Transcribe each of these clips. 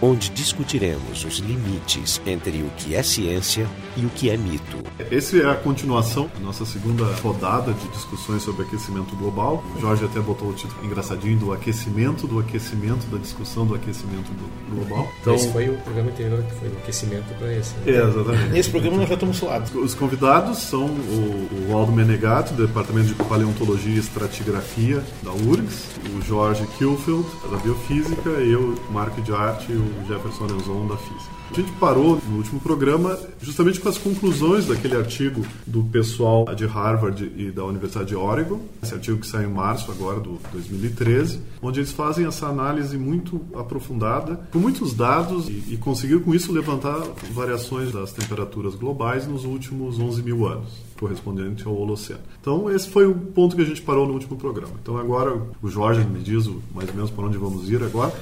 onde discutiremos os limites entre o que é ciência e o que é mito. Essa é a continuação da nossa segunda rodada de discussões sobre aquecimento global. O Jorge até botou o título engraçadinho do aquecimento, do aquecimento, da discussão do aquecimento global. Então, esse foi o programa anterior que foi o aquecimento para esse. Né? É, exatamente. Nesse programa nós já estamos suados. Os convidados são o, o Aldo Menegato, do Departamento de Paleontologia e Estratigrafia da URGS, o Jorge Kilfield, da Biofísica, eu, Marco de Arte e o Jefferson Lenzon, da Física. A gente parou no último programa justamente com as conclusões daquele artigo do pessoal de Harvard e da Universidade de Oregon, esse artigo que saiu em março agora do 2013, onde eles fazem essa análise muito aprofundada, com muitos dados e, e conseguiram com isso levantar variações das temperaturas globais nos últimos 11 mil anos correspondente ao Holoceno. Então, esse foi o ponto que a gente parou no último programa. Então, agora o Jorge me diz mais ou menos para onde vamos ir agora.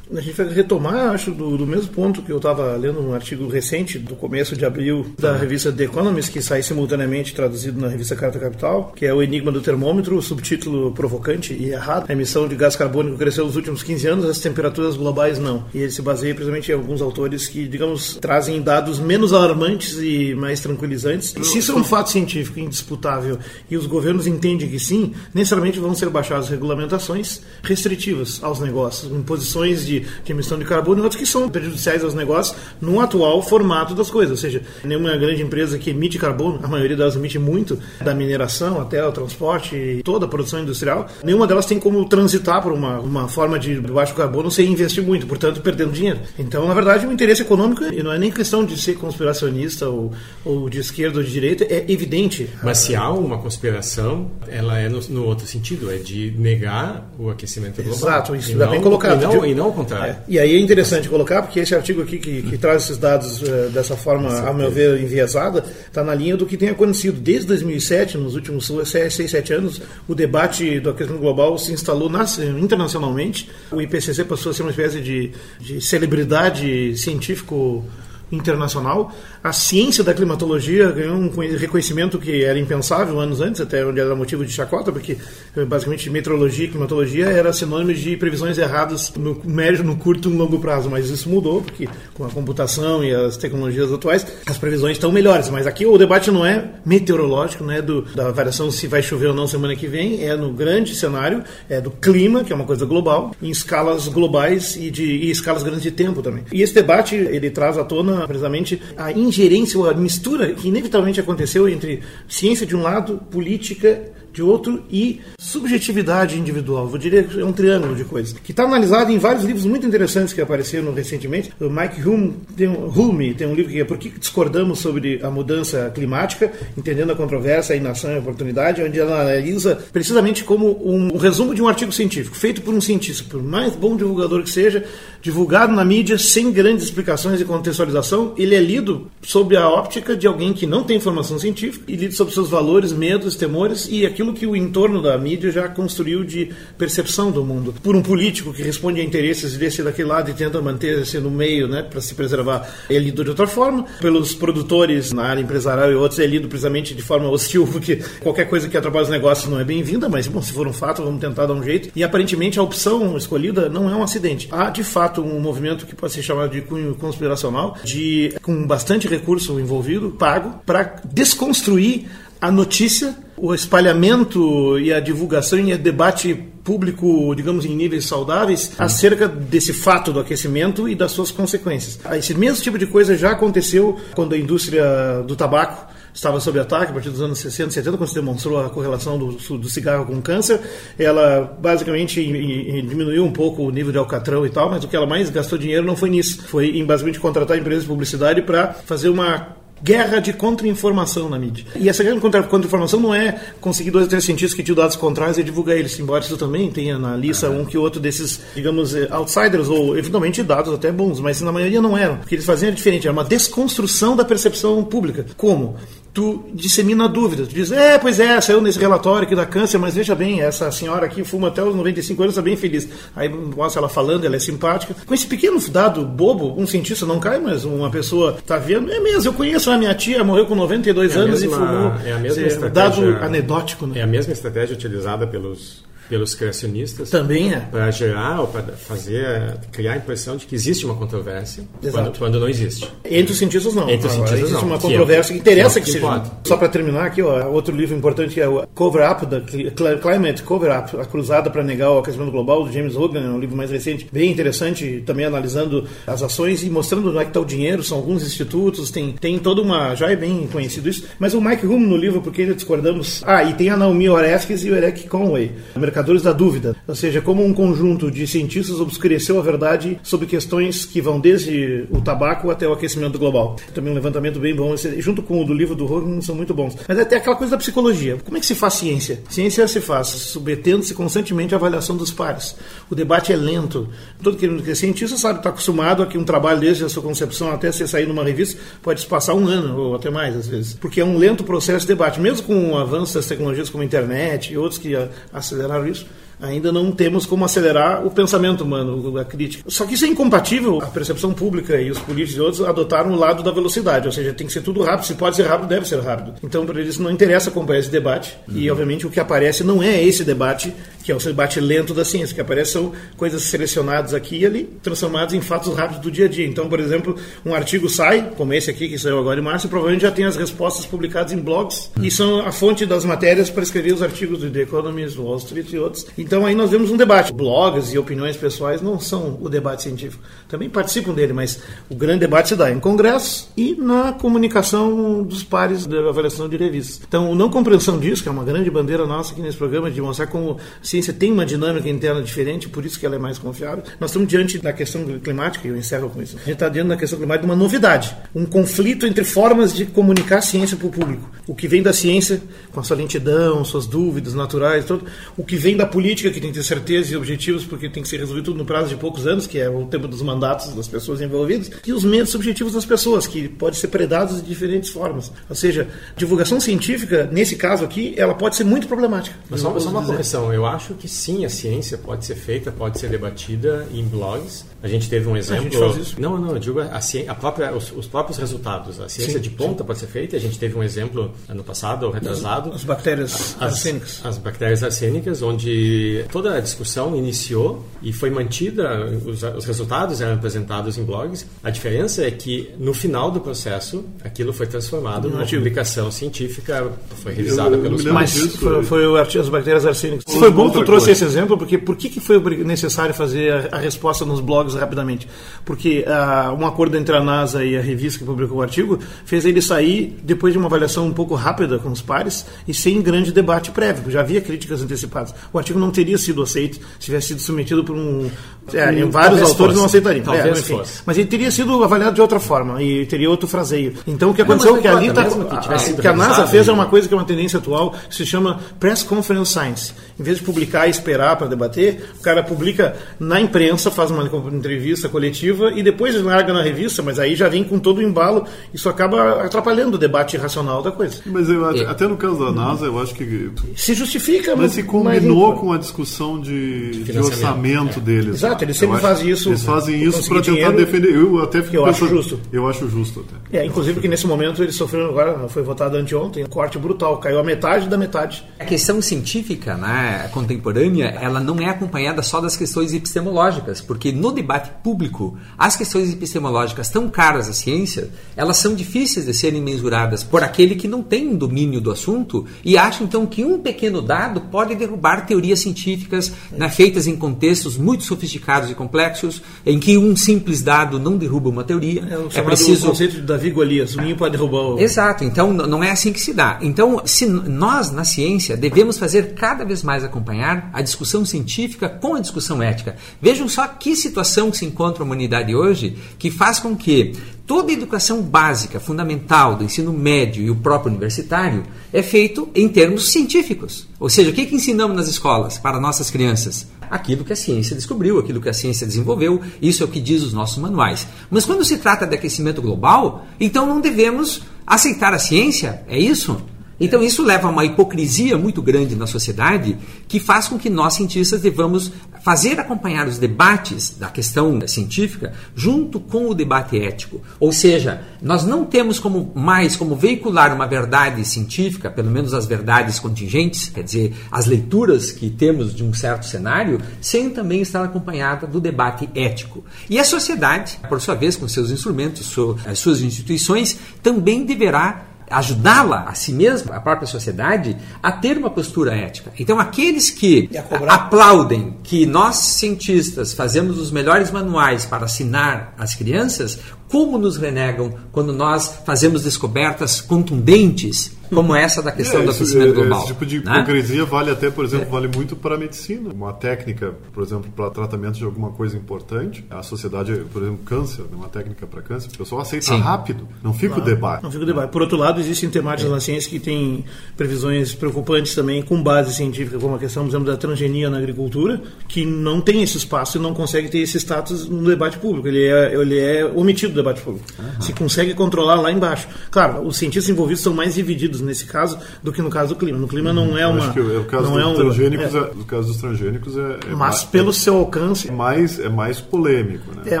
A gente vai retomar, acho, do, do mesmo ponto que eu estava lendo um artigo recente, do começo de abril, da revista The Economist, que sai simultaneamente traduzido na revista Carta Capital, que é O Enigma do Termômetro, subtítulo provocante e errado. A emissão de gás carbônico cresceu nos últimos 15 anos, as temperaturas globais não. E ele se baseia principalmente em alguns autores que, digamos, trazem dados menos alarmantes e mais tranquilizantes. E se isso é um fato científico indisputável e os governos entendem que sim, necessariamente vão ser baixadas regulamentações restritivas aos negócios, imposições de de, emissão de carbono e outros que são prejudiciais aos negócios no atual formato das coisas. Ou seja, nenhuma grande empresa que emite carbono, a maioria delas emite muito, da mineração até o transporte e toda a produção industrial, nenhuma delas tem como transitar por uma, uma forma de baixo carbono sem investir muito, portanto, perdendo dinheiro. Então, na verdade, o interesse econômico, e não é nem questão de ser conspiracionista ou, ou de esquerda ou de direita, é evidente. Mas se há uma conspiração, ela é no, no outro sentido, é de negar o aquecimento global. Exato, isso está bem colocado. E não, e não contrário. É. E aí é interessante colocar, porque esse artigo aqui que, que traz esses dados uh, dessa forma, a meu ver, enviesada, está na linha do que tem acontecido desde 2007, nos últimos 6, 7 anos, o debate do aquecimento global se instalou nas, internacionalmente. O IPCC passou a ser uma espécie de, de celebridade científico internacional. A ciência da climatologia ganhou um reconhecimento que era impensável anos antes, até onde era motivo de chacota, porque eh, basicamente meteorologia e climatologia era sinônimo de previsões erradas no médio, no curto e no longo prazo. Mas isso mudou, porque com a computação e as tecnologias atuais, as previsões estão melhores. Mas aqui o debate não é meteorológico, não é do, da variação se vai chover ou não semana que vem, é no grande cenário, é do clima, que é uma coisa global, em escalas globais e, de, e escalas grandes de tempo também. E esse debate, ele traz à tona precisamente a ingerência ou a mistura que inevitavelmente aconteceu entre ciência de um lado, política de outro e subjetividade individual. Eu diria que é um triângulo de coisas. Que está analisado em vários livros muito interessantes que apareceram recentemente. O Mike Hume tem, um, Hume tem um livro que é Por que discordamos sobre a mudança climática, entendendo a controvérsia, a inação e a oportunidade, onde ela analisa precisamente como um, um resumo de um artigo científico, feito por um cientista, por mais bom divulgador que seja, divulgado na mídia sem grandes explicações e contextualização, ele é lido sob a óptica de alguém que não tem formação científica e lido sobre seus valores, medos, temores e aquilo que o entorno da mídia já construiu de percepção do mundo. Por um político que responde a interesses desse daquele lado e tenta manter-se no meio, né, para se preservar, é lido de outra forma. Pelos produtores na área empresarial e outros é lido precisamente de forma hostil, porque qualquer coisa que atrapalhe os negócios não é bem-vinda, mas bom, se for um fato, vamos tentar dar um jeito. E aparentemente a opção escolhida não é um acidente. Há de fato um movimento que pode ser chamado de cunho conspiracional, de com bastante recurso envolvido, pago, para desconstruir a notícia, o espalhamento e a divulgação e o debate público, digamos, em níveis saudáveis, acerca desse fato do aquecimento e das suas consequências. Esse mesmo tipo de coisa já aconteceu quando a indústria do tabaco estava sob ataque a partir dos anos 60, 70, quando se demonstrou a correlação do, do cigarro com o câncer. Ela basicamente diminuiu um pouco o nível de alcatrão e tal, mas o que ela mais gastou dinheiro não foi nisso. Foi em basicamente contratar empresas de publicidade para fazer uma guerra de contra-informação na mídia. E essa guerra de contra-informação não é conseguir dois ou três cientistas que tinham dados contrários e divulgar eles, embora isso também tenha na lista um que outro desses, digamos, eh, outsiders, ou eventualmente dados até bons, mas na maioria não eram. O que eles faziam era diferente, era uma desconstrução da percepção pública. Como? Tu dissemina dúvida. Tu diz, é, pois é, saiu nesse relatório aqui da câncer, mas veja bem, essa senhora aqui fuma até os 95 anos, está bem feliz. Aí mostra ela falando, ela é simpática. Com esse pequeno dado bobo, um cientista não cai, mas uma pessoa está vendo, é mesmo, eu conheço a minha tia, morreu com 92 é anos mesma, e fumou. É a mesma estratégia. Dado anedótico, né? É a mesma estratégia utilizada pelos pelos criacionistas. Também é. Para gerar ou para fazer, criar a impressão de que existe uma controvérsia quando, quando, não existe. Entre os cientistas não. Entre os cientistas existe não. uma controvérsia que, é, que interessa que, que seja. Só para terminar aqui, ó, outro livro importante que é o Cover Up, da Climate Cover Up, a cruzada para negar o aquecimento global, do James Hogan, é um livro mais recente, bem interessante, também analisando as ações e mostrando onde é que está o dinheiro, são alguns institutos, tem, tem toda uma. Já é bem conhecido isso. Mas o Mike Hume no livro, porque discordamos. Ah, e tem a Naomi Oreskes e o Eric Conway, Mercadores da Dúvida. Ou seja, como um conjunto de cientistas obscureceu a verdade sobre questões que vão desde o tabaco até o aquecimento global. Também um levantamento bem bom, junto com o do livro do Hogan, são muito bons. Mas até aquela coisa da psicologia. Como é que se faz ciência? Ciência se faz submetendo-se constantemente à avaliação dos pares. O debate é lento. Todo que é cientista sabe, está acostumado a que um trabalho desde a sua concepção até você sair numa revista pode se passar um ano ou até mais às vezes. Porque é um lento processo de debate. Mesmo com o avanço das tecnologias como a internet e outros que aceleraram isso, ainda não temos como acelerar o pensamento humano, a crítica. Só que isso é incompatível. A percepção pública e os políticos e outros adotaram o lado da velocidade, ou seja, tem que ser tudo rápido. Se pode ser rápido, deve ser rápido. Então, para eles não interessa acompanhar esse debate. Uhum. E, obviamente, o que aparece não é esse debate, que é o debate lento da ciência. O que aparece são coisas selecionadas aqui e ali, transformadas em fatos rápidos do dia a dia. Então, por exemplo, um artigo sai, como esse aqui que saiu agora em março, provavelmente já tem as respostas publicadas em blogs uhum. e são a fonte das matérias para escrever os artigos do The Economist, Wall Street e outros. Então aí nós vemos um debate. Blogs e opiniões pessoais não são o debate científico. Também participam dele, mas o grande debate se dá em congressos e na comunicação dos pares da avaliação de revistas. Então, não compreensão disso, que é uma grande bandeira nossa aqui nesse programa, de mostrar como a ciência tem uma dinâmica interna diferente, por isso que ela é mais confiável. Nós estamos diante da questão climática, e eu encerro com isso. A gente está diante da questão climática de uma novidade, um conflito entre formas de comunicar a ciência para o público. O que vem da ciência, com a sua lentidão, suas dúvidas naturais, tudo. o que vem da política, que tem ter certeza e objetivos, porque tem que ser resolvido tudo no prazo de poucos anos, que é o tempo dos mandatos das pessoas envolvidas, e os meios subjetivos das pessoas, que pode ser predados de diferentes formas. Ou seja, divulgação científica, nesse caso aqui, ela pode ser muito problemática. Mas só, só uma correção, eu acho que sim, a ciência pode ser feita, pode ser debatida em blogs. A gente teve um exemplo. A gente faz isso. Não, não, eu digo a, a própria, os, os, próprios resultados. A ciência sim, de ponta sim. pode ser feita. A gente teve um exemplo ano passado, ou retrasado. As bactérias as, arsênicas. As bactérias arsênicas, onde toda a discussão iniciou e foi mantida, os, os, resultados eram apresentados em blogs. A diferença é que no final do processo aquilo foi transformado numa publicação científica, foi revisada eu, pelos Mas disso, foi, foi o as bactérias arsênicas. Foi bom que tu trouxe esse exemplo, porque por que, que foi necessário fazer a, a resposta nos blogs rapidamente? Porque uh, um acordo entre a NASA e a revista que publicou o artigo fez ele sair depois de uma avaliação um pouco rápida com os pares e sem grande debate prévio. Já havia críticas antecipadas. O artigo não teria sido aceito se tivesse sido submetido por um. É, vários autores fosse. não aceitariam. Talvez é, enfim, mas ele teria sido avaliado de outra forma e teria outro fraseio. Então o que aconteceu é que ali tá, que, que a NASA fez é uma coisa que é uma tendência atual que se chama Press Conference Science. Em vez de publicar e esperar para debater, o cara publica na imprensa, faz uma entrevista coletiva e depois larga na revista, mas aí já vem com todo o embalo. Isso acaba atrapalhando o debate racional da coisa. Mas eu, é. até no caso da NASA, eu acho que. Se justifica, mas. se combinou com a discussão de, de orçamento é. deles. Exato, eles sempre fazem isso. Eles fazem isso para tentar dinheiro, defender. Eu até fico eu pensando, acho justo. Eu acho justo até. É, inclusive que nesse momento eles sofreram agora, foi votado anteontem, um corte brutal, caiu a metade da metade. A questão científica, né, contemporânea, ela não é acompanhada só das questões epistemológicas, porque no debate público, as questões epistemológicas tão caras à ciência, elas são difíceis de serem mensuradas por aquele que não tem domínio do assunto e acha então que um pequeno dado pode derrubar teorias científicas né, feitas em contextos muito sofisticados e complexos, em que um simples dado não derruba uma teoria. É, é preciso o conceito de Davi Golias, o ninho pode derrubar o... Exato, então não é assim que se dá. Então, se nós na ciência devemos fazer cada vez mais acompanhar a discussão científica com a discussão ética. Vejam só que situação que se encontra a humanidade hoje, que faz com que toda a educação básica, fundamental do ensino médio e o próprio universitário é feito em termos científicos. Ou seja, o que, que ensinamos nas escolas para nossas crianças? Aquilo que a ciência descobriu, aquilo que a ciência desenvolveu, isso é o que diz os nossos manuais. Mas quando se trata de aquecimento global, então não devemos aceitar a ciência, é isso? Então isso leva a uma hipocrisia muito grande na sociedade que faz com que nós cientistas devamos fazer acompanhar os debates da questão científica junto com o debate ético. Ou seja, nós não temos como mais como veicular uma verdade científica, pelo menos as verdades contingentes, quer dizer, as leituras que temos de um certo cenário, sem também estar acompanhada do debate ético. E a sociedade, por sua vez, com seus instrumentos, as suas instituições, também deverá ajudá-la, a si mesma, a própria sociedade, a ter uma postura ética. Então, aqueles que aplaudem que nós, cientistas, fazemos os melhores manuais para assinar às crianças, como nos renegam quando nós fazemos descobertas contundentes como essa da questão é, do aquecimento global. Esse tipo de né? hipocrisia vale até, por exemplo, é. vale muito para a medicina. Uma técnica, por exemplo, para tratamento de alguma coisa importante, a sociedade, por exemplo, câncer, né, uma técnica para câncer, o pessoal aceita Sim. rápido, não fica não, o debate. Não fica o debate. Por outro lado, existem temáticas é. na ciência que têm previsões preocupantes também com base científica, como a questão, por exemplo, da transgenia na agricultura, que não tem esse espaço e não consegue ter esse status no debate público. Ele é, ele é omitido debate público. Uhum. Se consegue controlar lá embaixo. Claro, os cientistas envolvidos são mais divididos nesse caso do que no caso do clima. No clima não é uma. Acho que o, caso não é um, transgênicos é, é, caso dos transgênicos é. é mas mais, pelo seu alcance. É mais, é mais polêmico, né? É,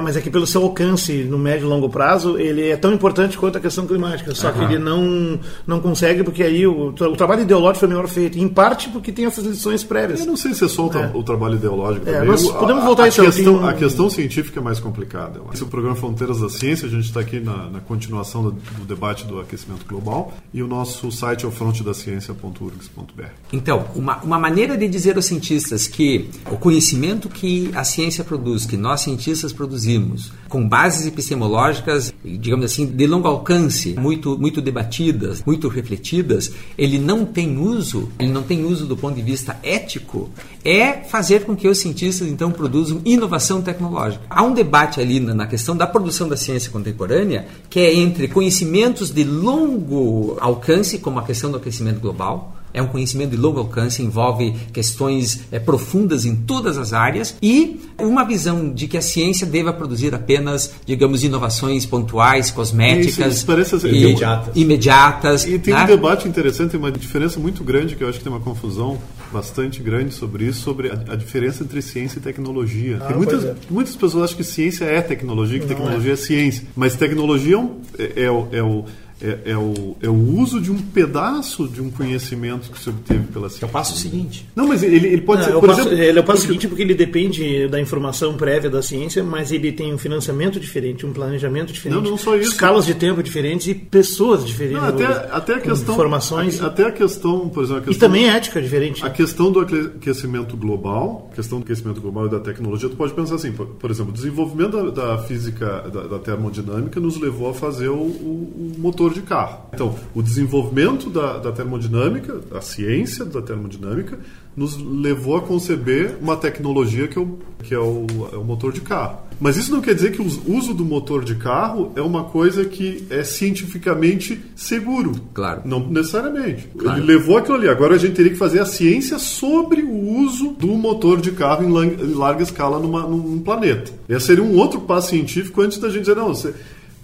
mas é que pelo seu alcance no médio e longo prazo, ele é tão importante quanto a questão climática. Só que ele não, não consegue, porque aí o, o trabalho ideológico foi melhor feito. Em parte porque tem essas lições prévias. Eu não sei se é só o, tra o trabalho ideológico também. Nós podemos voltar a, a isso. Questão, um... A questão científica é mais complicada. Esse é o programa Fronteiras da Ciência, a gente está aqui na, na continuação do, do, debate do aquecimento global e o nosso site é o frontedaciencia.urgs.br. Então, uma, uma maneira de dizer aos cientistas que o conhecimento que a ciência produz, que nós cientistas produzimos, com bases epistemológicas, digamos assim, de longo alcance, muito, muito debatidas, muito refletidas, ele não tem uso, ele não tem uso do ponto de vista ético, é fazer com que os cientistas então produzam inovação tecnológica. Há um debate ali na questão da produção da ciência contemporânea que é entre conhecimentos de longo alcance, como a questão do aquecimento global, é um conhecimento de longo alcance, envolve questões é, profundas em todas as áreas e uma visão de que a ciência deva produzir apenas, digamos, inovações pontuais, cosméticas, isso e, imediatas. imediatas. E tem né? um debate interessante, tem uma diferença muito grande que eu acho que tem uma confusão bastante grande sobre isso, sobre a, a diferença entre ciência e tecnologia. Ah, muitas, é. muitas pessoas acham que ciência é tecnologia, que Não tecnologia é. é. ciência, mas tecnologia é, é, é o, é o é, é, o, é o uso de um pedaço de um conhecimento que se obteve pela ciência. É o passo seguinte. Não, mas ele, ele pode Não, ser. É por passo, exemplo, ele é o passo porque... seguinte porque ele depende da informação prévia da ciência, mas ele tem um financiamento diferente, um planejamento diferente, não, não só isso. escalas de tempo diferentes e pessoas diferentes. Não, até, até a questão. Informações. A, até a questão, por exemplo. Questão, e também ética diferente. A questão do aquecimento global, questão do aquecimento global e da tecnologia, tu pode pensar assim, por, por exemplo, o desenvolvimento da, da física, da, da, termodinâmica nos levou a fazer o, o, o motor de carro. Então, então, o desenvolvimento da, da termodinâmica, a ciência da termodinâmica, nos levou a conceber uma tecnologia que é o, que é o, é o motor de carro. Mas isso não quer dizer que o uso do motor de carro é uma coisa que é cientificamente seguro. Claro. Não necessariamente. Claro. Ele levou aquilo ali. Agora a gente teria que fazer a ciência sobre o uso do motor de carro em larga escala numa, num planeta. Esse seria um outro passo científico antes da gente dizer, não, você,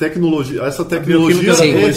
tecnologia, essa tecnologia é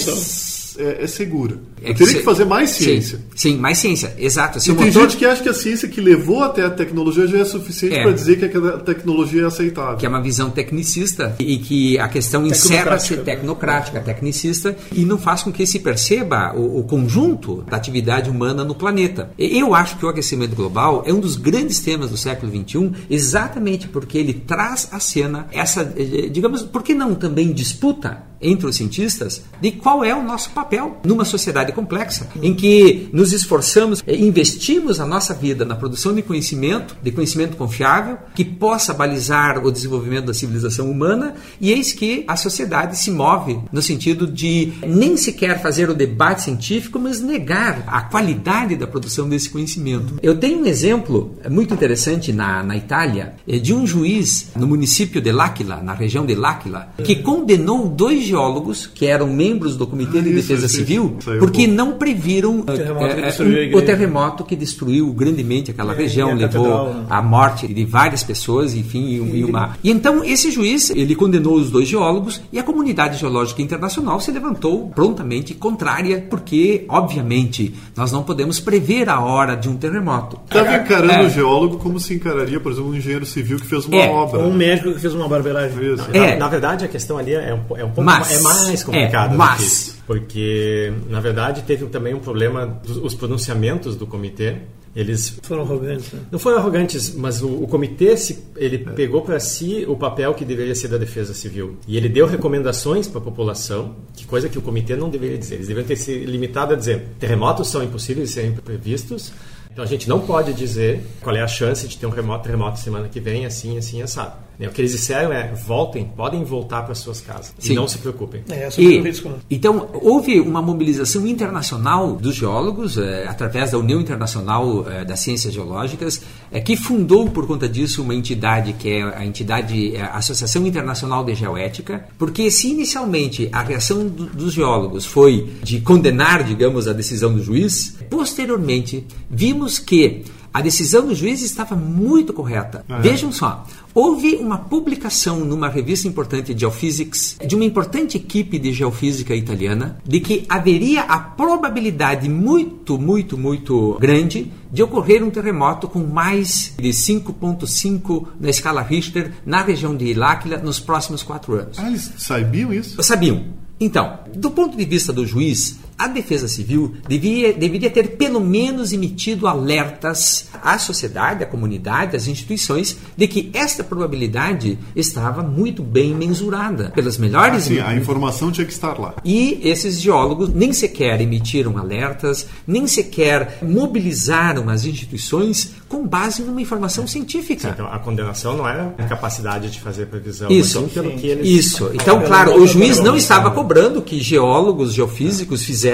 é, é segura. É que teria se... que fazer mais ciência. Sim, sim mais ciência, exato. Se e tem motor... gente que acha que a ciência que levou até a tecnologia já é suficiente é. para dizer que a tecnologia é aceitável. Que é uma visão tecnicista e que a questão encerra-se tecnocrática, tecnicista, e não faz com que se perceba o, o conjunto da atividade humana no planeta. Eu acho que o aquecimento global é um dos grandes temas do século XXI, exatamente porque ele traz à cena essa, digamos, por que não também disputa entre os cientistas de qual é o nosso papel numa sociedade complexa, em que nos esforçamos, eh, investimos a nossa vida na produção de conhecimento, de conhecimento confiável, que possa balizar o desenvolvimento da civilização humana, e eis que a sociedade se move no sentido de nem sequer fazer o debate científico, mas negar a qualidade da produção desse conhecimento. Eu tenho um exemplo muito interessante na, na Itália eh, de um juiz no município de L'Aquila, na região de L'Aquila, que condenou dois geólogos que eram membros do Comitê de Defesa Civil, porque porque não previram terremoto que eh, destruiu a um- igreja. o terremoto que destruiu grandemente aquela É, região, e a levou né? à morte de várias pessoas, enfim, e, um- e uma. E então esse juiz ele condenou os dois geólogos e a comunidade geológica internacional se levantou prontamente contrária, porque obviamente nós não podemos prever a hora de um terremoto. Estava encarando É. o geólogo como se encararia, por exemplo, um engenheiro civil que fez uma É, obra. Ou um médico que fez uma barbeiragem. Isso. Na, É. na verdade, a questão ali é um, é um pouco Mas, ma- é mais complicada. é, do mas- que isso. Porque, na verdade, teve também um problema dos os pronunciamentos do comitê. Eles Foram arrogantes. Né? não foram arrogantes, mas o, o comitê se, ele pegou para si o papel que deveria ser da defesa civil. E ele deu recomendações para a população, que coisa que o comitê não deveria dizer. Eles deveriam ter se limitado a dizer: terremotos são impossíveis de serem previstos. Então a gente não pode dizer qual é a chance de ter um remoto, terremoto semana que vem, assim, assim, assado. O que eles disseram é: voltem, podem voltar para suas casas. Sim. E não se preocupem. É, é E, risco. Né? então, houve uma mobilização internacional dos geólogos, eh, através da União Internacional eh, das Ciências Geológicas, eh, que fundou, por conta disso, uma entidade que é a entidade Associação Internacional de Geoética, porque se inicialmente a reação do- dos geólogos foi de condenar, digamos, a decisão do juiz, posteriormente vimos que a decisão do juiz estava muito correta. Vejam só, houve uma publicação numa revista importante de Geophysics de uma importante equipe de geofísica italiana de que haveria a probabilidade muito, muito, muito grande de ocorrer um terremoto com mais de 5.5 na escala Richter na região de L'Aquila nos próximos quatro anos. Ah, eles sabiam isso? Sabiam. Então, do ponto de vista do juiz, a Defesa Civil devia, deveria ter pelo menos emitido alertas à sociedade, à comunidade, às instituições, de que esta probabilidade estava muito bem mensurada pelas melhores Sim, a informação tinha que estar lá. e esses geólogos nem sequer emitiram alertas, nem sequer mobilizaram as instituições com base numa informação científica. Então a condenação não era a capacidade de fazer previsão, Isso, mas sim pelo que eles isso. Então, claro, o juiz não estava cobrando que geólogos, geofísicos fizessem,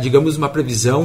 digamos, uma previsão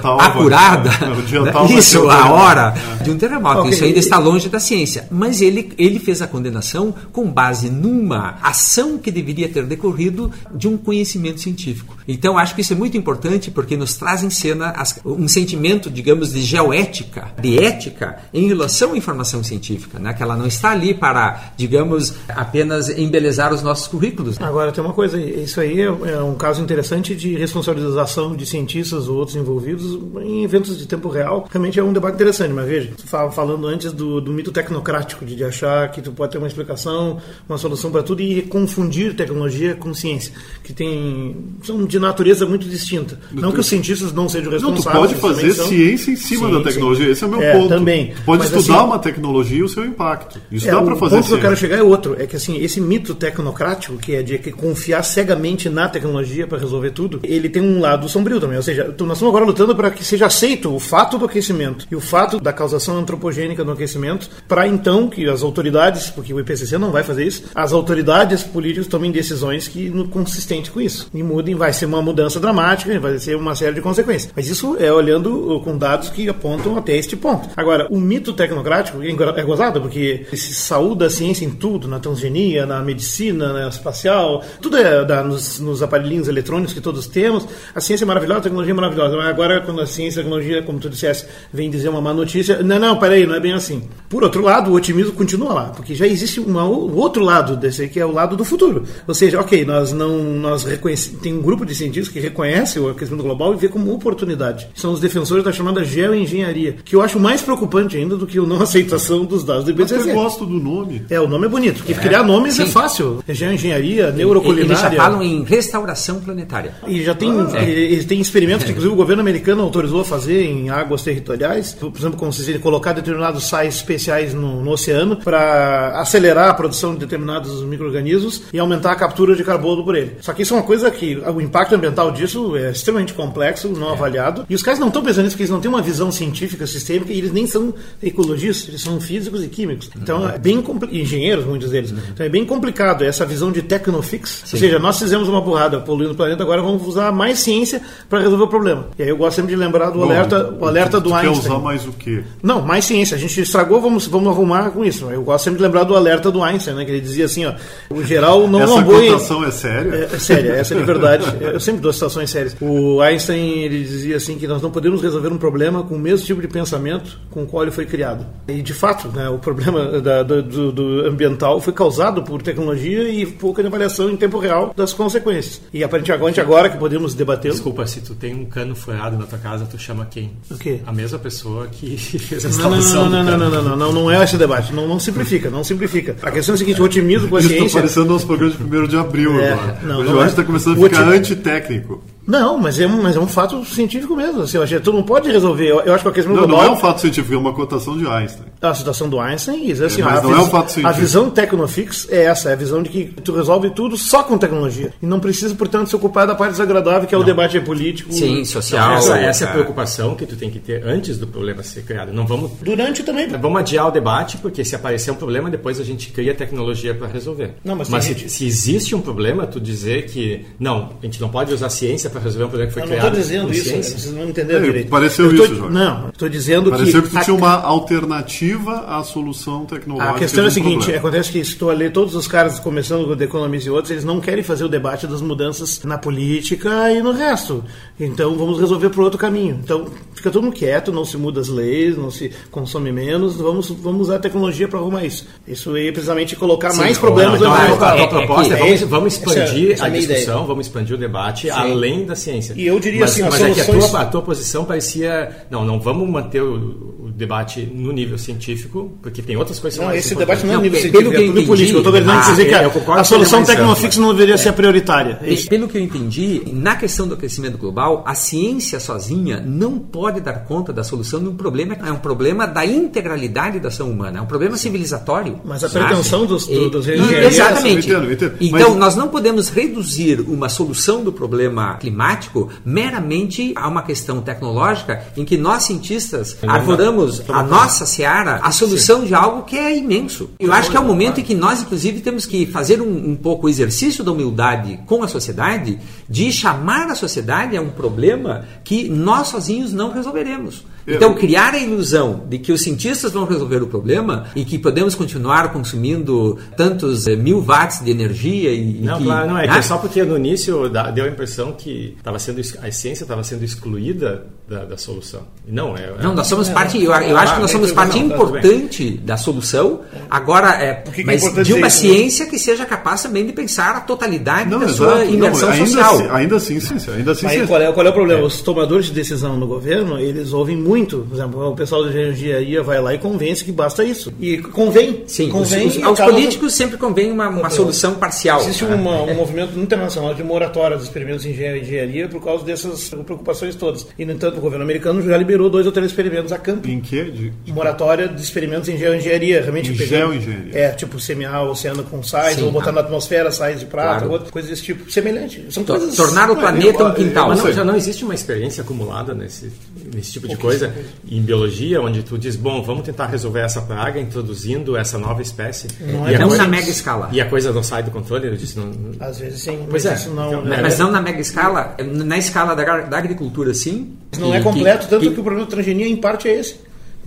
tal acurada. né? tal Isso, a hora de um terremoto. Ok. Isso ainda está longe da ciência. Mas ele, ele fez a condenação com base numa ação que deveria ter decorrido de um conhecimento científico. Então, acho que isso é muito importante porque nos traz em cena as- um sentimento, digamos, de geoética, de ética em relação à informação científica, né? que ela não está ali para, digamos, apenas embelezar os nossos currículos. Agora, tem uma coisa, isso aí é, é um caso interessante de responsabilização de cientistas ou outros envolvidos em eventos de tempo real. Realmente é um debate interessante, mas veja, tu fala- falando antes do, do mito tecnocrático, de, de achar que tu pode ter uma explicação, uma solução para tudo e confundir tecnologia com ciência, que tem são de natureza muito distinta. Não que os cientistas não sejam Não, tu responsáveis. pode fazer são. ciência em cima Sim, da tecnologia. sim. Esse é o meu É, ponto. também. Tu pode Mas, estudar assim, uma tecnologia e o seu impacto. Isso É, dá o para fazer ponto que eu quero ciência. chegar é outro, é que assim, esse mito tecnocrático, que é de que confiar cegamente na tecnologia para resolver tudo, ele tem um lado sombrio também. Ou seja, nós estamos agora lutando para que seja aceito o fato do aquecimento e o fato da causação antropogênica do aquecimento, para então que as autoridades, porque o IPCC não vai fazer isso, as autoridades políticas tomem decisões que no consistente com isso. E mudem, vai ser uma mudança dramática, vai ser uma série de consequências. Mas isso é olhando uh, com dados que apontam até este ponto. Agora, o mito tecnocrático é é gozado, porque se saúda a ciência em tudo, na transgenia, na medicina, na espacial, tudo é nos, nos aparelhinhos eletrônicos que todos temos. A ciência é maravilhosa, a tecnologia é maravilhosa. Mas agora, quando a ciência e a tecnologia, como tu disseste, vem dizer uma má notícia, não, não, peraí, não é bem assim. Por outro lado, o otimismo continua lá, porque já existe uma, o outro lado desse, que é o lado do futuro. Ou seja, ok, nós não, nós reconhece, tem um grupo de cientistas que reconhece o aquecimento global e vê como oportunidade. São os defensores da chamada geoengenharia, que eu acho mais preocupante ainda do que a não aceitação dos dados do Mas IPCC. eu gosto do nome. É, o nome é bonito, porque criar nomes é sim. fácil. É geoengenharia, Eles já neuroculinária. falam em restauração planetária. E já tem, É. eles têm experimentos que, inclusive, o governo americano autorizou a fazer em águas territoriais. Por exemplo, como se colocar determinados sais especiais no, no oceano para acelerar a produção de determinados micro-organismos e aumentar a captura de carbono por ele. Só que isso é uma coisa que o impacto ambiental disso é extremamente complexo, não avaliado. E os caras não estão pensando nisso porque eles não têm uma visão científica sistêmica e eles nem são ecologistas, eles são físicos e químicos. Então, é bem engenheiros, muitos deles. Então, é bem complicado essa visão de technofix. Ou seja, nós fizemos uma burrada poluindo o planeta, agora vamos usar mais mais ciência para resolver o problema. E aí eu gosto sempre de lembrar do Bom, alerta, o alerta tu, do tu Einstein. quer usar mais o quê? Não, mais ciência. A gente estragou, vamos, vamos arrumar com isso. Eu gosto sempre de lembrar do alerta do Einstein, né? Que ele dizia assim, ó, o geral não Essa não vou... cotação é séria? É, é séria, essa é de verdade. Eu sempre dou situações sérias. O Einstein ele dizia assim que nós não podemos resolver um problema com o mesmo tipo de pensamento com o qual ele foi criado. E de fato, né, o problema da, do, do ambiental foi causado por tecnologia e pouca avaliação em tempo real das consequências. E aparentemente agora que podemos debater. Desculpa, se tu tem um cano furado na tua casa, tu chama quem? O quê? A mesma pessoa que fez a Não, não, instalação. não, não, não, não, não, não, não, não é esse debate. Não, não simplifica, não simplifica. A questão é a seguinte: o otimismo com a Isso está ciência. parecendo nosso programa de 1 de abril É, agora. não, o Jorge é. está começando a ficar antitécnico. Não, mas é, um, mas é um fato científico mesmo. Assim, eu acho que tu não pode resolver. Eu, eu acho que a questão Não, não global. é um fato científico, é uma cotação de Einstein. A situação do Einstein diz assim, É, mas a, não é um fato a científico. visão tecnofix é essa, é a visão de que tu resolve tudo só com tecnologia. E não precisa, portanto, se ocupar da parte desagradável, que é o debate político. Sim, social. Essa, essa é a é. preocupação que tu tem que ter antes do problema ser criado. Não vamos Durante também. Vamos adiar o debate, porque se aparecer um problema, depois a gente cria tecnologia para resolver. Não, mas tem se, gente- se existe um problema, tu dizer que não, a gente não pode usar ciência para resolver um problema que foi Eu não criado. estou dizendo isso, ciência. vocês não entenderam É, direito. pareceu Eu tô- isso, Jorge. Não, estou dizendo Pareceu que tu a- tinha uma alternativa à solução tecnológica. A questão é a seguinte, problema. acontece que se tu ler todos os caras, começando com The Economist e outros, eles não querem fazer o debate das mudanças na política e no resto. Então vamos resolver por outro caminho. Então fica todo mundo quieto, não se muda as leis, não se consome menos, vamos, vamos usar a tecnologia para arrumar isso. Isso aí é precisamente colocar mais problemas Não, onde então, a, tua- a está. tua É- é proposta é, que- vamos, é- vamos é- expandir essa é a a discussão, ideia. vamos expandir o debate além da ciência. E eu diria mas, assim, as mas é que a tua, a tua posição parecia, não, não vamos manter o debate no nível científico, porque tem outras coisas que são Não, mais esse debate não é Não, nível científico, pelo é que eu tudo entendi, político. Eu estou querendo ah, dizer que eu a, concordo a que solução é tecnofix não deveria ser prioritária. É isso. Pelo que eu entendi, na questão do aquecimento global, a ciência sozinha não pode dar conta da solução de um problema. É um problema da integralidade da ação humana, é um problema civilizatório. Mas a sabe? pretensão dos- do- dos engenheiros- Exatamente. Eu entendo, eu entendo. Então, Mas- nós não podemos reduzir uma solução do problema climático meramente a uma questão tecnológica em que nós, cientistas, arvoramos a nossa seara a solução de algo que é imenso. Eu acho que é o momento em que nós, inclusive, temos que fazer um, um pouco o exercício da humildade com a sociedade de chamar a sociedade a um problema que nós sozinhos não resolveremos. Então, criar a ilusão de que os cientistas vão resolver o problema e que podemos continuar consumindo tantos eh, mil watts de energia e, e Não, que, claro, não, é né? que só porque no início deu a impressão que tava sendo, a ciência estava sendo excluída da, da solução. Não, é, Não, nós somos parte, eu, eu acho que nós somos não, parte não, bem. importante da solução. Agora, é, que que é mas importante de uma ciência que seja capaz também de pensar a totalidade Não, da exato. sua Não, imersão ainda social. Assim, ainda assim, ciência. Ainda assim, Aí ciência. qual é, qual é o problema? Os tomadores de decisão no governo, eles ouvem muito. Por exemplo, o pessoal da engenharia vai lá e convence que basta isso. E convém. Sim, convém os, os- aos políticos sempre convém uma, uma solução parcial. Existe uma- um movimento internacional de moratória dos experimentos em engenharia, por causa dessas preocupações todas. E, no entanto, o governo americano já liberou dois ou três experimentos a campo. Em que? De, de- Moratória de experimentos em geoengenharia, realmente Em pegando- geoengenharia. É, tipo semear o oceano com sais, Sim, ou botar ah. na atmosfera sais de prata, Claro. outra coisa desse tipo. Semelhante. São coisas. Tornar o Ué, planeta eu- um quintal. Mas não, já não existe uma experiência acumulada nesse, nesse tipo de coisa em biologia, onde tu diz, bom, vamos tentar resolver essa praga introduzindo essa nova espécie. Não e é a não coisa- na mega escala. E a coisa não sai do controle, eu disse, não, Às vezes sim, Pois mas é. isso não, Então, é- Mas não na mega escala, na escala da, da agricultura, sim. Não Que- é completo, que- tanto que, que- o problema da transgenia, em parte, é esse.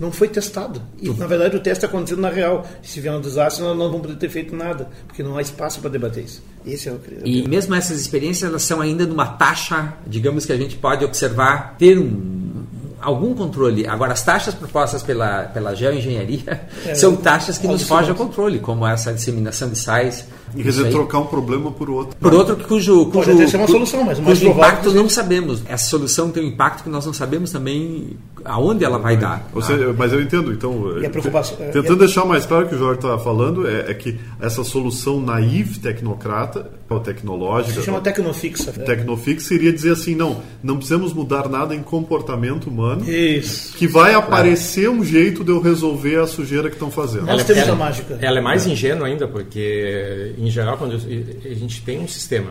Não foi testado. E, na verdade, o teste está acontecendo na real. Se vier um desastre, nós não vamos poder ter feito nada, porque não há espaço para debater isso. Esse é o E mesmo essas experiências, elas são ainda numa taxa, digamos que a gente pode observar, ter um, algum controle. Agora, as taxas propostas pela, pela geoengenharia são taxas que nos fogem ao controle, como essa disseminação de sais. Quer isso dizer, aí. trocar um problema por outro. Por outro, cujo, Pode cujo, até ser uma solução, mas cujo impacto que não sabemos. Essa solução tem um impacto que nós não sabemos também aonde ela vai dar. Ou seja, mas eu entendo, então. E a preocupação- te- Tentando deixar mais claro o que o Jorge está falando, é, é que essa solução naive tecnocrata, ou tecnológica, Se chama tecnofixa. tecnofix, seria dizer assim: não, não precisamos mudar nada em comportamento humano, Isso. que vai aparecer um jeito de eu resolver a sujeira que estão fazendo. Nós temos a mágica. Ela é mais ingênua ainda, porque, em geral, quando a gente tem um sistema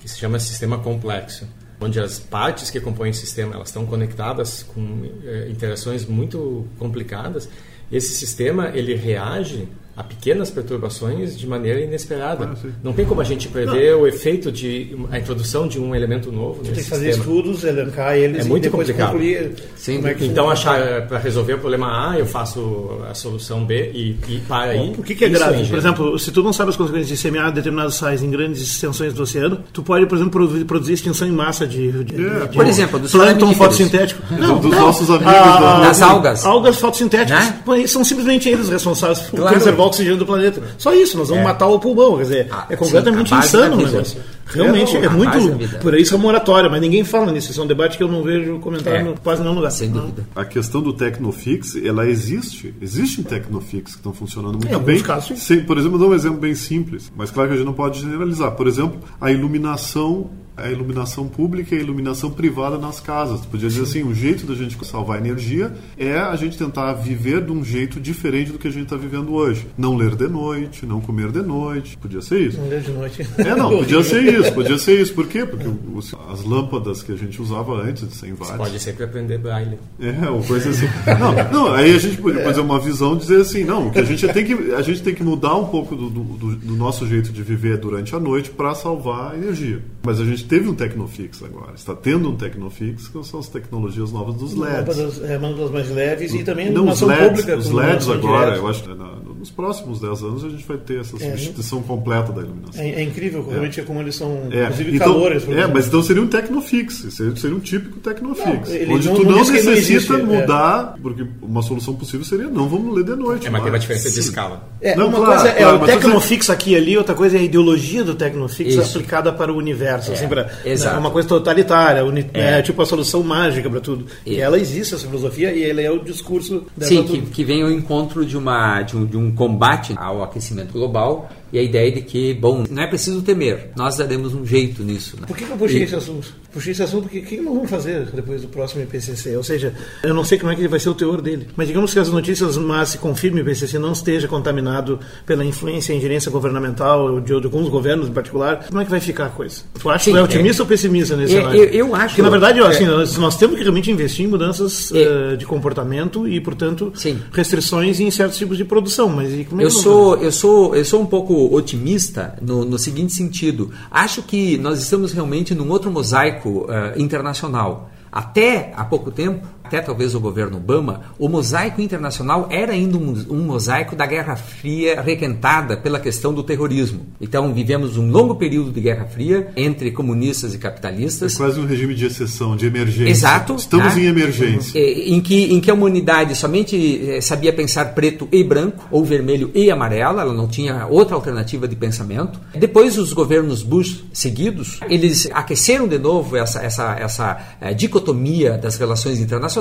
que se chama sistema complexo, onde as partes que compõem o sistema elas estão conectadas com eh, interações muito complicadas, esse sistema ele reage a pequenas perturbações de maneira inesperada. Ah, não tem como a gente prever o efeito de a introdução de um elemento novo Tem nesse que fazer sistema. estudos, elencar eles É e muito depois complicado. concluir Sim, como é que Então, achar para resolver o problema A, eu faço a solução B e, e para aí. O que, que é grave? Por exemplo, se tu não sabe as consequências de semear determinados sais em grandes extensões do oceano, tu pode, por exemplo, produ- produzir extinção em massa de, de, É, de- Por exemplo, dos plâncton fotossintético. dos nossos amigos da- Das algas. Algas fotossintéticas. Né? São simplesmente eles responsáveis por Claro. conservar o oxigênio do planeta. Só isso, nós vamos matar o pulmão. Quer dizer, Ah, é completamente sim, insano o negócio. Realmente, É, é, a base da muito. Por isso é moratória, mas ninguém fala nisso. Isso é um debate que eu não vejo comentário É. em quase nenhum lugar. Sem dúvida. A questão do Tecnofix, ela existe. Existem Tecnofix que estão funcionando muito Em bem. casos, sim. Por exemplo, eu dou um exemplo bem simples, mas claro que a gente não pode generalizar. Por exemplo, a iluminação, a iluminação pública e a iluminação privada nas casas. Tu podia dizer assim, um jeito da gente salvar energia é a gente tentar viver de um jeito diferente do que a gente está vivendo hoje. Não ler de noite, não comer de noite. Podia ser isso. Não vejo de noite. É, não, podia ser isso, podia ser isso. Por quê? Porque os- as lâmpadas que a gente usava antes de 100 watts. Pode sempre aprender braille. É, ou coisa assim. Não, não, aí a gente pode fazer uma visão e dizer assim, não, que a gente tem que a gente tem que mudar um pouco do, do- do nosso jeito de viver durante a noite para salvar a energia. Mas a gente teve um Tecnofix agora, está tendo um Tecnofix, que são as tecnologias novas dos LEDs. Lâmpadas, é, lâmpadas mais leves e também Não, os iluminação LEDs, pública. os LEDs agora, direta. eu acho que na- nos próximos 10 anos a gente vai ter essa É, substituição completa da iluminação. É, é incrível realmente como eles são, É, inclusive, então, calores. é, mas então seria um Tecnofix, seria, seria um típico Tecnofix. Não, onde não- tu não não, não necessita existe, é. mudar, porque uma solução possível seria não vamos ler de noite. É, mas tem uma diferença de escala. É, Não, uma claro, coisa é claro, o Tecnofix aqui e ali, outra coisa é a ideologia do Tecnofix Isso. aplicada para o universo. assim, pra, exato. é uma coisa totalitária, uni- é, tipo a solução mágica para tudo. E ela existe, essa filosofia, e ela é o discurso Sim, que, que vem ao encontro de, uma, de, um, de um combate ao aquecimento global e a ideia de que, bom, não é preciso temer, nós daremos um jeito nisso. Né? Por que, que eu puxei E- esse assunto? Puxei esse assunto porque o que nós vamos fazer depois do próximo IPCC? Ou seja, eu não sei como é que vai ser o teor dele. Mas digamos que as notícias mas se confirme o IPCC não esteja contaminado pela influência e ingerência governamental de, de alguns governos em particular, como é que vai ficar a coisa? Tu acha que Sim, é otimista ou pessimista nesse É, cenário? eu- eu acho- Porque na verdade, assim, é. nós, nós temos que realmente investir em mudanças É. eh, de comportamento e, portanto, Sim. restrições em certos tipos de produção. Mas como é Eu que nós sou, eu, sou, eu sou um pouco otimista no, no seguinte sentido. Acho que nós estamos realmente num outro mosaico eh, internacional. Até há pouco tempo, até talvez o governo Obama, o mosaico internacional era ainda um, um mosaico da Guerra Fria requentada pela questão do terrorismo. Então vivemos um longo período de Guerra Fria entre comunistas e É capitalistas. quase um regime de exceção, de emergência. Exato, Estamos né? em emergência. Eh, em que, em que a humanidade somente eh, sabia pensar preto e branco, ou vermelho e amarelo, ela não tinha outra alternativa de pensamento. Depois, os governos Bush seguidos, eles aqueceram de novo essa, essa, essa eh, dicotomia das relações internacionais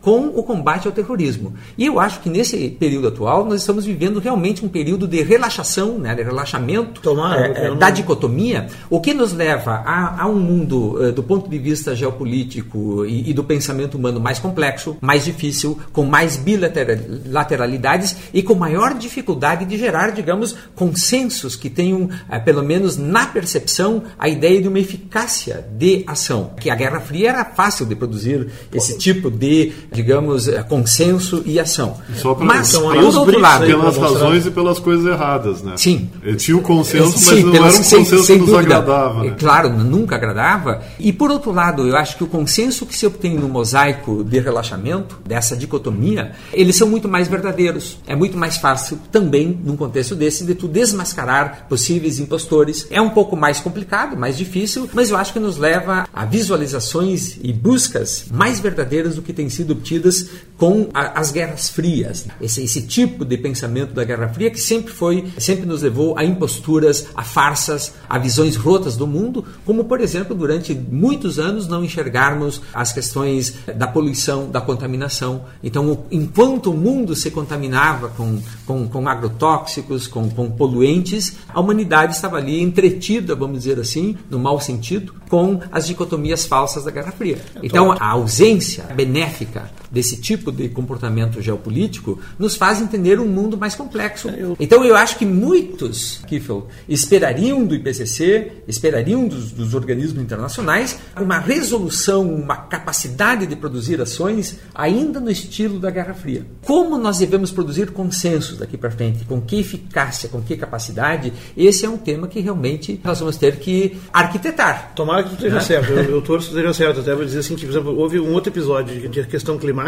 com o combate ao terrorismo. E eu acho que nesse período atual nós estamos vivendo realmente um período de relaxação, né, de relaxamento Tomara, não- da dicotomia, o que nos leva a, a um mundo, eh, do ponto de vista geopolítico e, e do pensamento humano mais complexo, mais difícil, com mais bilateralidades e com maior dificuldade de gerar, digamos, consensos que tenham, eh, pelo menos na percepção, a ideia de uma eficácia de ação. Que a Guerra Fria era fácil de produzir esse tipo de, digamos, eh, consenso e ação. Só pra- Mas, então, os outro lado, Pelas razões e pelas coisas erradas, né? Sim. Ele tinha o consenso, mas Sim, não pelas- era um sem- consenso sem que nos dúvida. agradava. É, Né? Claro, nunca agradava. E por outro lado, eu acho que o consenso que se obtém no mosaico de relaxamento, dessa dicotomia, eles são muito mais verdadeiros. É muito mais fácil também, num contexto desse, de tu desmascarar possíveis impostores. É um pouco mais complicado, mais difícil, mas eu acho que nos leva a visualizações e buscas mais verdadeiras do que têm sido obtidas com a- as guerras frias. Esse, esse tipo de pensamento da Guerra Fria que sempre foi, sempre nos levou a imposturas, a farsas, a visões rotas do mundo, como por exemplo durante muitos anos não enxergarmos as questões da poluição, da contaminação. Então, enquanto o mundo se contaminava com, com, com agrotóxicos, com, com poluentes, a humanidade estava ali entretida, vamos dizer assim, no mau sentido, com as dicotomias falsas da Guerra Fria. Então, a ausência benéfica benéfica desse tipo de comportamento geopolítico nos faz entender um mundo mais complexo. Então eu acho que muitos, Kiffel, esperariam do IPCC, esperariam dos, dos organismos internacionais uma resolução, uma capacidade de produzir ações ainda no estilo da Guerra Fria. Como nós devemos produzir consensos daqui para frente? Com que eficácia, com que capacidade? Esse é um tema que realmente nós vamos ter que arquitetar. Tomara que esteja né? certo. Eu, eu torço que esteja certo. Até vou dizer assim que, por exemplo, houve um outro episódio de questão climática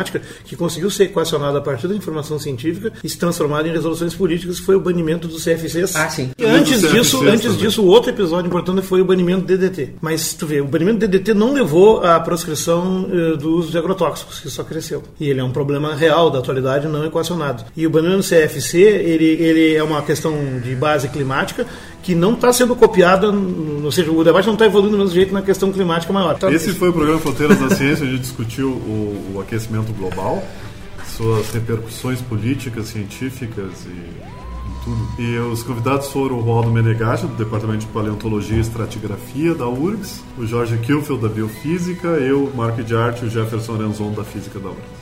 que conseguiu ser equacionado a partir da informação científica e se transformado em resoluções políticas, que foi o banimento dos CFCs. Ah, sim. E antes disso, antes disso, o outro episódio importante foi o banimento do DDT. Mas tu vê, o banimento do DDT não levou à proscrição uh, do uso de agrotóxicos, que só cresceu. E ele é um problema real da atualidade, não equacionado. E o banimento do CFC, ele, ele é uma questão de base climática que não está sendo copiada, ou seja, o debate não está evoluindo do mesmo jeito na questão climática maior. Tá? Esse foi o programa Fronteiras da Ciência, a gente discutiu o, o aquecimento global, suas repercussões políticas, científicas e tudo. E os convidados foram o Roaldo Menegatti, do Departamento de Paleontologia e Estratigrafia da URGS, o Jorge Kilfield, da Biofísica, eu, Marco de Arte e o Jefferson Arenzon, da Física da URGS.